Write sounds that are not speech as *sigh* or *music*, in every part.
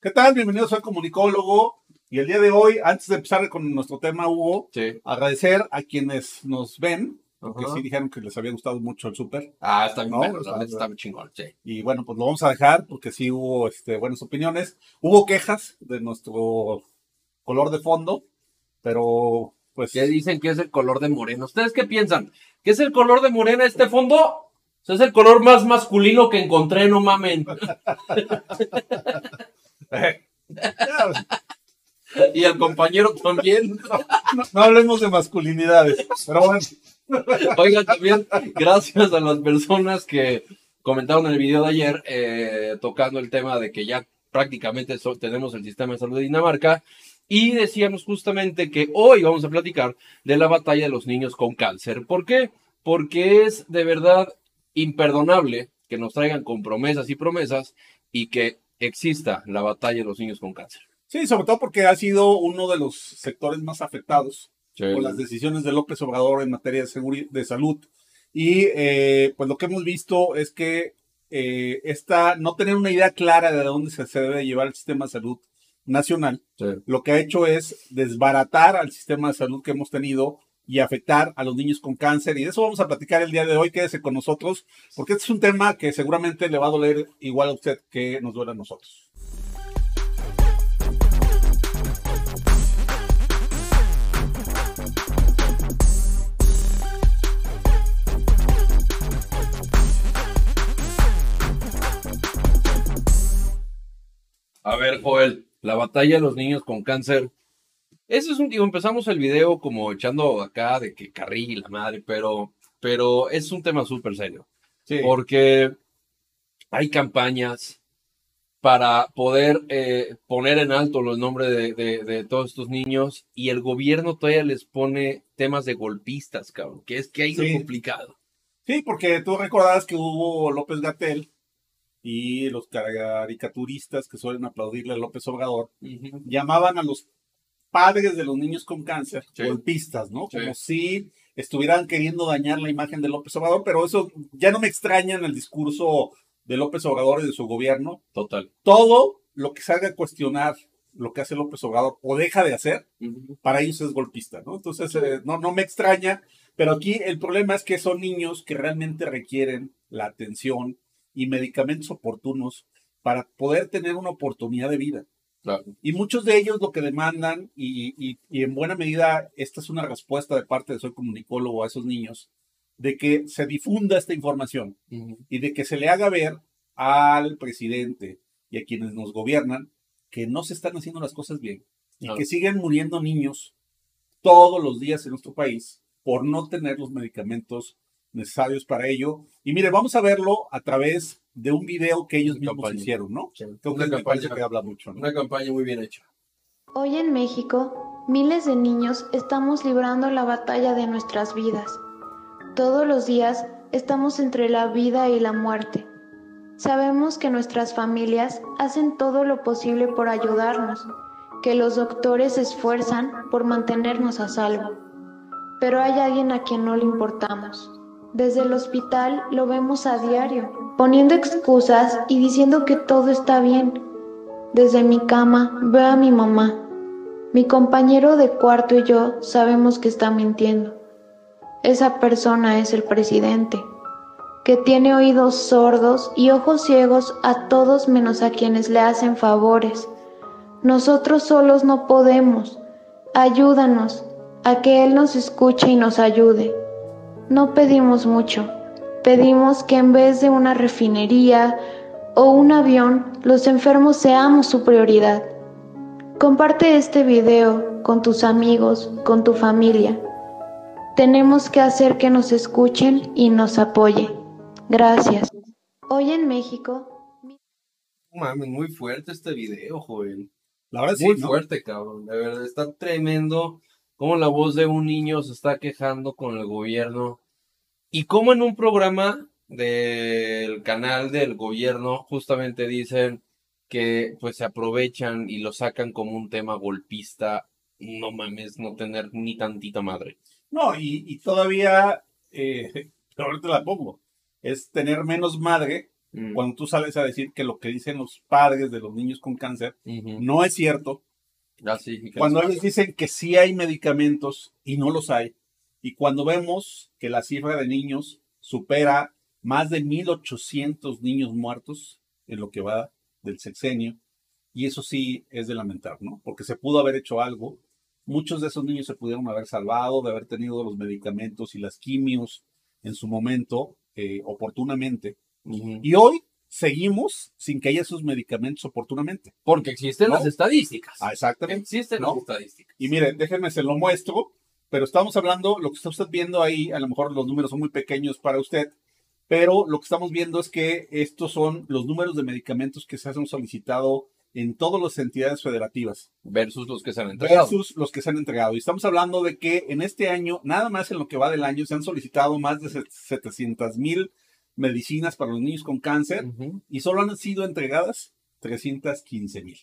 ¿Qué tal? Bienvenidos al Comunicólogo. Y el día de hoy, antes de empezar con nuestro tema, Hugo, Sí. agradecer a quienes nos ven, porque Ajá. sí dijeron que les había gustado mucho el súper. Ah, está bien, No, está bien chingón, sí. Y bueno, pues lo vamos a dejar porque sí hubo este, buenas opiniones. Hubo quejas de nuestro color de fondo, pero pues ¿Qué dicen que es el color de morena? ¿Ustedes qué piensan? ¿Qué es el color de morena este fondo? O sea, es el color más masculino que encontré, no mamen. *laughs* Y el compañero también. no, no hablemos de masculinidades. Pero bueno, Oigan, también gracias a las personas que comentaron en el video de ayer eh, tocando el tema de que ya prácticamente so- tenemos el sistema de salud de Dinamarca y decíamos justamente que hoy vamos a platicar de la batalla de los niños con cáncer. ¿Por qué? Porque es de verdad imperdonable que nos traigan con promesas y promesas y que exista la batalla de los niños con cáncer. sí, sobre todo porque ha sido uno de los sectores más afectados por las decisiones de López Obrador en materia de, de salud. Y eh, pues lo que hemos visto es que eh, esta, no tener una idea clara de dónde se, se debe llevar el sistema de salud nacional, Sí. lo que ha hecho es desbaratar al sistema de salud que hemos tenido y afectar a los niños con cáncer. Y de eso vamos a platicar el día de hoy. Quédese con nosotros, porque este es un tema que seguramente le va a doler igual a usted que nos duele a nosotros. A ver, Joel, la batalla de los niños con cáncer. Ese es un, digo, empezamos el video como echando acá de que carril y la madre, pero, pero es un tema súper serio. Sí. Porque hay campañas para poder eh, poner en alto los nombres de, de- de todos estos niños y el gobierno todavía les pone temas de golpistas, cabrón, que es que hay Sí. complicado. Sí, porque tú recordarás que hubo López Gatel y los caricaturistas que suelen aplaudirle a López Obrador llamaban a los padres de los niños con cáncer Sí. golpistas, ¿no? Sí. Como si estuvieran queriendo dañar la imagen de López Obrador, pero eso ya no me extraña en el discurso de López Obrador y de su gobierno. Total. Todo lo que salga a cuestionar lo que hace López Obrador o deja de hacer, para ellos es golpista, ¿no? Entonces, eh, no, no me extraña, pero aquí el problema es que son niños que realmente requieren la atención y medicamentos oportunos para poder tener una oportunidad de vida. Claro. Y muchos de ellos lo que demandan, y, y- y en buena medida esta es una respuesta de parte de Soy Comunicólogo a esos niños, de que se difunda esta información y de que se le haga ver al presidente y a quienes nos gobiernan que no se están haciendo las cosas bien y que siguen muriendo niños todos los días en nuestro país por no tener los medicamentos necesarios para ello. Y mire, vamos a verlo a través de un video que ellos mismos campaña. hicieron, ¿no? Sí. Creo Una campaña- que habla mucho, ¿no? Una campaña muy bien hecha. Hoy en México, miles de niños estamos librando la batalla de nuestras vidas. Todos los días estamos entre la vida y la muerte. Sabemos que nuestras familias hacen todo lo posible por ayudarnos, que los doctores se esfuerzan por mantenernos a salvo. Pero hay alguien a quien no le importamos. Desde el hospital lo vemos a diario, poniendo excusas y diciendo que todo está bien. Desde mi cama veo a mi mamá. Mi compañero de cuarto y yo sabemos que está mintiendo. Esa persona es el presidente, que tiene oídos sordos y ojos ciegos a todos menos a quienes le hacen favores. Nosotros solos no podemos. Ayúdanos a que Él nos escuche y nos ayude. No pedimos mucho. Pedimos que en vez de una refinería o un avión, los enfermos seamos su prioridad. Comparte este video con tus amigos, con tu familia. Tenemos que hacer que nos escuchen y nos apoyen. Gracias. Hoy en México, Mames, muy fuerte este video, joven. La verdad sí, Muy ¿no? fuerte, cabrón. De verdad, está tremendo cómo la voz de un niño se está quejando con el gobierno. Y cómo en un programa del canal del gobierno justamente dicen que pues se aprovechan y lo sacan como un tema golpista. No mames, no tener ni tantita madre. No, y, y todavía, eh, pero *laughs* ahorita la pongo, es tener menos madre mm. cuando tú sales a decir que lo que dicen los padres de los niños con cáncer no es cierto. Ah, cuando ellos dicen que sí hay medicamentos y no los hay. Y cuando vemos que la cifra de niños supera más de 1.800 niños muertos en lo que va del sexenio, y eso sí es de lamentar, ¿no? Porque se pudo haber hecho algo. Muchos de esos niños se pudieron haber salvado de haber tenido los medicamentos y las quimios en su momento eh, oportunamente. Y hoy seguimos sin que haya esos medicamentos oportunamente. Porque existen las estadísticas. Ah, exactamente. Existen las estadísticas. Y miren, déjenme se lo muestro, pero estamos hablando, lo que está usted viendo ahí, a lo mejor los números son muy pequeños para usted, pero lo que estamos viendo es que estos son los números de medicamentos que se han solicitado en todas las entidades federativas. Versus los que se han entregado. Versus los que se han entregado. Y estamos hablando de que en este año, nada más en lo que va del año, se han solicitado más de 700 mil medicinas para los niños con cáncer y solo han sido entregadas 315 mil.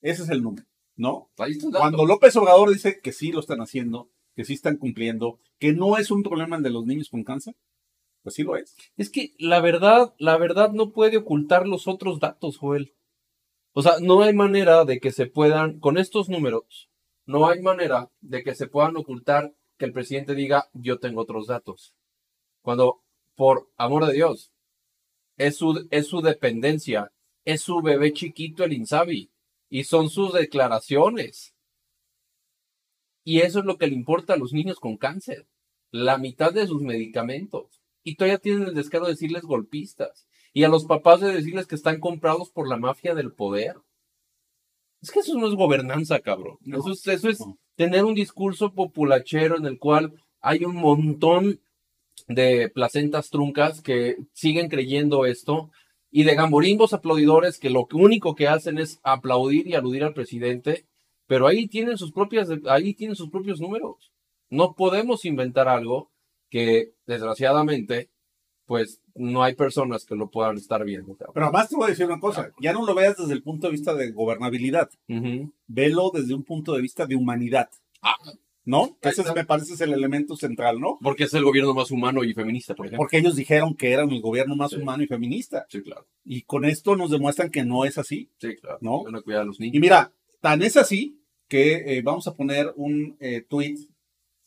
Ese es el número, ¿no? Cuando López Obrador dice que sí lo están haciendo, que sí están cumpliendo, que no es un problema de los niños con cáncer, pues sí lo es. Es que la verdad, la verdad no puede ocultar los otros datos, Joel. O sea, no hay manera de que se puedan, con estos números, no hay manera de que se puedan ocultar que el presidente diga, yo tengo otros datos. Cuando, por amor de Dios, es su, es su dependencia, es su bebé chiquito el Insabi, y son sus declaraciones. Y eso es lo que le importa a los niños con cáncer, la mitad de sus medicamentos. Y todavía tienen el descaro de decirles golpistas y a los papás de decirles que están comprados por la mafia del poder. Es que eso no es gobernanza, cabrón. eso es, eso es tener un discurso populachero en el cual hay un montón de placentas truncas que siguen creyendo esto y de gamborimbos aplaudidores que lo único que hacen es aplaudir y aludir al presidente, pero ahí tienen sus propias ahí tienen sus propios números. No podemos inventar algo que desgraciadamente pues no hay personas que lo puedan estar viendo. Pero además te voy a decir una cosa, ya no lo veas desde el punto de vista de gobernabilidad, velo desde un punto de vista de humanidad. Ah. ¿No? Ese me parece es el elemento central, ¿no? Porque es el gobierno más humano y feminista, por ejemplo. Porque ellos dijeron que eran el gobierno más humano y feminista. Sí, claro. Y con esto nos demuestran que no es así. Sí, claro. ¿No? a los niños. Y mira, tan es así que eh, vamos a poner un eh, tweet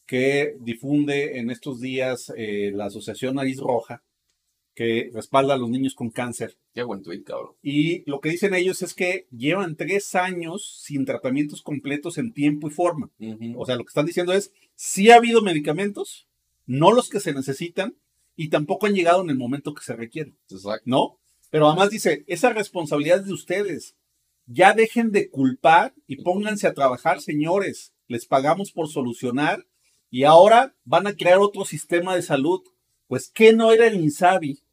que difunde en estos días eh, la Asociación Nariz Roja, que respalda a los niños con cáncer. Qué buen tweet, cabrón. Y lo que dicen ellos es que llevan tres años sin tratamientos completos en tiempo y forma. O sea, lo que están diciendo es, sí ha habido medicamentos, no los que se necesitan, y tampoco han llegado en el momento que se requieren. Exacto. ¿No? Pero además dice, esa responsabilidad es de ustedes. Ya dejen de culpar y pónganse a trabajar, señores. Les pagamos por solucionar y ahora van a crear otro sistema de salud. Pues, ¿qué no era el INSABI?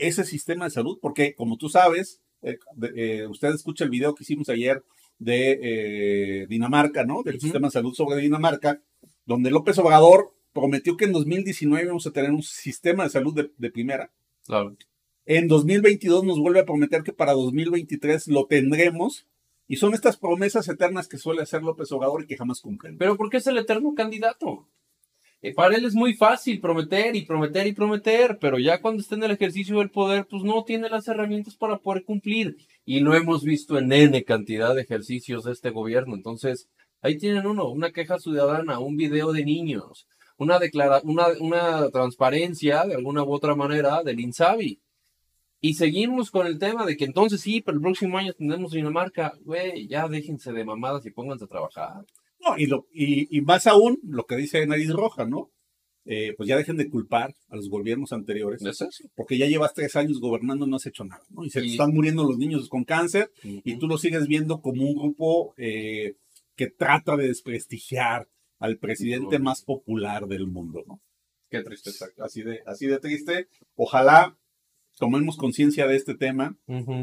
Ese sistema de salud, porque como tú sabes, eh, eh, usted escucha el video que hicimos ayer de eh, Dinamarca, ¿no? Del sistema de salud sobre Dinamarca, donde López Obrador prometió que en 2019 vamos a tener un sistema de salud de, primera. Claro. En 2022 nos vuelve a prometer que para 2023 lo tendremos. Y son estas promesas eternas que suele hacer López Obrador y que jamás cumplen. Pero ¿por qué es el eterno candidato? Eh, para él es muy fácil prometer y prometer y prometer, pero ya cuando está en el ejercicio del poder, pues no tiene las herramientas para poder cumplir. Y lo hemos visto en N cantidad de ejercicios de este gobierno. Entonces, ahí tienen uno, una queja ciudadana, un video de niños, una, declara una, una transparencia de alguna u otra manera del INSABI. Y seguimos con el tema de que entonces sí, pero el próximo año tendremos Dinamarca. Güey, ya déjense de mamadas y pónganse a trabajar. No, y, lo, y, más aún, lo que dice Nariz Roja, ¿no? Eh, pues ya dejen de culpar a los gobiernos anteriores. Porque ya llevas tres años gobernando y no has hecho nada, ¿no? Y se están muriendo los niños con cáncer y tú lo sigues viendo como un grupo eh, que trata de desprestigiar al presidente más popular del mundo, ¿no? Qué triste, Así de, así de triste. Ojalá tomemos conciencia de este tema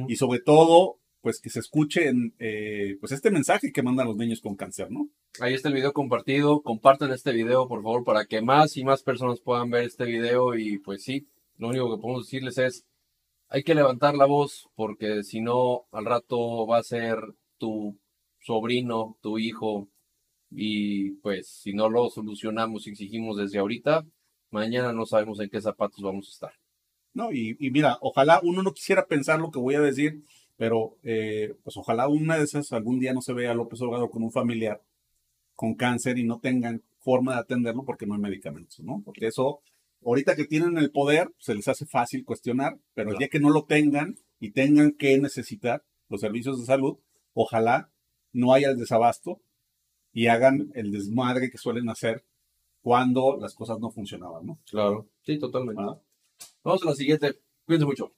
y sobre todo pues que se escuche eh, pues este mensaje que mandan los niños con cáncer, ¿no? Ahí está el video compartido, compartan este video por favor para que más y más personas puedan ver este video y pues sí, lo único que podemos decirles es hay que levantar la voz porque si no al rato va a ser tu sobrino, tu hijo y pues si no lo solucionamos y exigimos desde ahorita, mañana no sabemos en qué zapatos vamos a estar. No, y, mira, ojalá uno no quisiera pensar lo que voy a decir, pero eh, pues ojalá una de esas algún día no se vea a López Obrador con un familiar con cáncer y no tengan forma de atenderlo porque no hay medicamentos, ¿no? Porque eso, ahorita que tienen el poder, se les hace fácil cuestionar, pero el día que no lo tengan y tengan que necesitar los servicios de salud, ojalá no haya el desabasto y hagan el desmadre que suelen hacer cuando las cosas no funcionaban, ¿no? Claro, sí, totalmente. Vamos a la siguiente. Cuídense mucho.